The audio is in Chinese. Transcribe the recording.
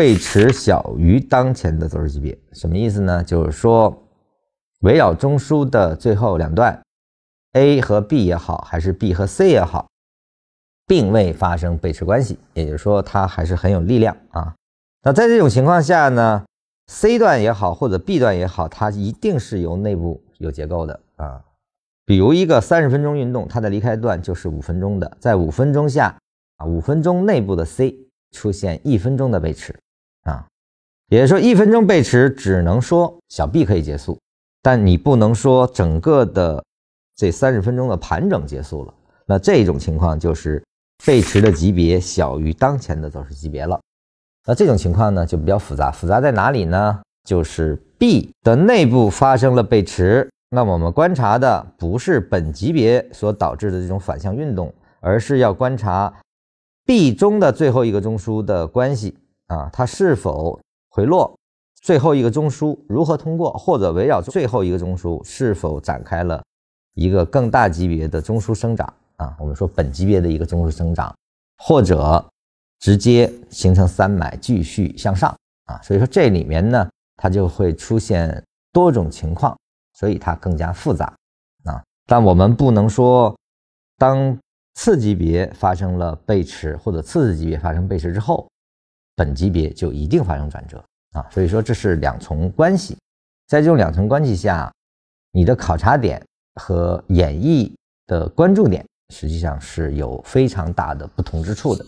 背驰小于当前的走势级别，什么意思呢？就是说，围绕中枢的最后两段，A 和 B 也好，还是 B 和 C 也好，并未发生背驰关系，也就是说，它还是很有力量啊。那在这种情况下呢，C 段也好，或者 B 段也好，它一定是由内部有结构的啊。比如一个三十分钟运动，它的离开段就是五分钟的，在五分钟下啊，五分钟内部的 C 出现一分钟的背驰。啊，也就是说，一分钟背驰只能说小 B 可以结束，但你不能说整个的这三十分钟的盘整结束了。那这种情况就是背驰的级别小于当前的走势级别了。那这种情况呢就比较复杂，复杂在哪里呢？就是 B 的内部发生了背驰，那我们观察的不是本级别所导致的这种反向运动，而是要观察 B 中的最后一个中枢的关系。啊，它是否回落？最后一个中枢如何通过？或者围绕最后一个中枢是否展开了一个更大级别的中枢生长？啊，我们说本级别的一个中枢生长，或者直接形成三买继续向上啊。所以说这里面呢，它就会出现多种情况，所以它更加复杂啊。但我们不能说，当次级别发生了背驰，或者次次级别发生背驰之后。本级别就一定发生转折啊，所以说这是两重关系，在这种两层关系下，你的考察点和演绎的关注点实际上是有非常大的不同之处的。